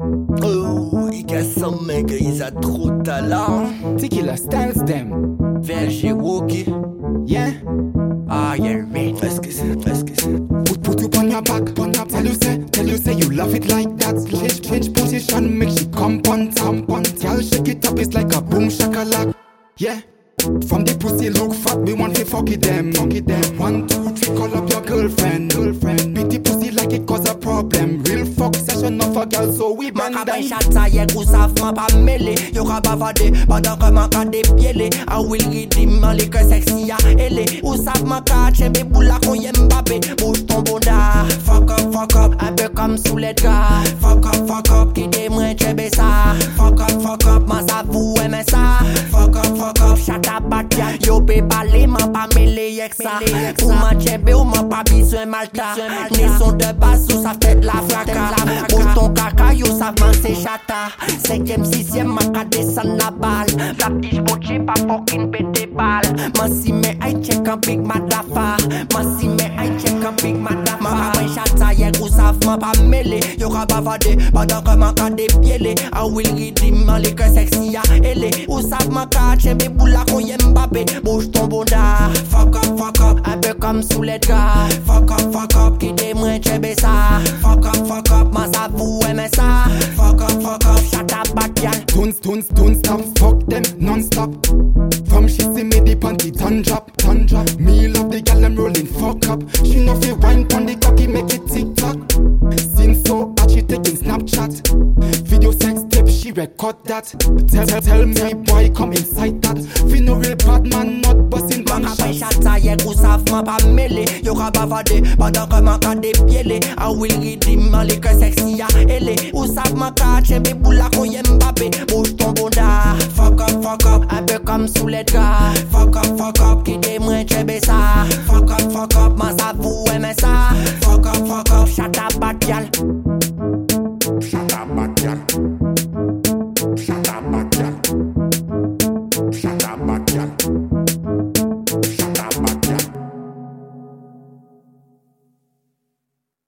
Oh, il casse son mec, il a trop talent. Ti Killa Stylz them. VLG Rocki. Yeah. Ah, yeah, right. Fais que c'est, fais que c'est. Put, put you on your back, on your Tell you say, tell you say you love it like that. Change, change position, make she come on, come on. Girl, shake it up, it's like a boom shakalak. Yeah. From the pussy look fat, we want to fuck it them, fuck it them. One, two, three, call up your girlfriend, girlfriend. Beat the pussy like it cause a problem. ka bay chata ye kousa fman pa mele. Yo ka bavade, ke man ka depyele A wil ridim, an li ke seksi ya ele. Ou sav man ka chembe pou la kon ye mbabe. Bouj ton bonda Fuck up, fuck up, abe kom sou le dra. Fuck up, fuck up, ki de mwen chebe sa. Fuck up, fuck up, man savou Yo pe pale man pa mele yek sa. Pou man chebe ou man pa biswen malta. Ne son de bas ou sa fet la fraka. Ton kaka yo sa man se chata. Sekyem, sisyem man ka desan la bal La ptij boche pa fokin pete bal Man si me ay chek an big madafa Man si me ay chek an big madafa savman pa mele Yo ka bavade, padan ke man ka depyele A will redeem an li ke seksi ya ele Ou savman ka chembe pou la kon ye mbabe Bouge ton bonda. Fuck up, fuck up, peu comme sous les draps Fuck up, fuck up, ki de mwen chebe sa. Fuck up, fuck up, man sa vou eme Fuck up, fuck up, chata bat gal Don't, don't, don't stop, fuck them non-stop. From she see me the panty ton drop, ton drop. Me love the gal I'm rolling fuck up. She know fi wine pon the record that. Tell, tell, me boy come inside that. Fi no real bad man not busting Man bang ka bay shots. chata ye kou savman pa mele Yo ka bavade, padan ke man ka depyele A will redeem an li ke seksi ya ele Ou savman ka chembe pou la kon ye mbabe Bouge ton bonda Fuck up, fuck up, un peu comme sous les draps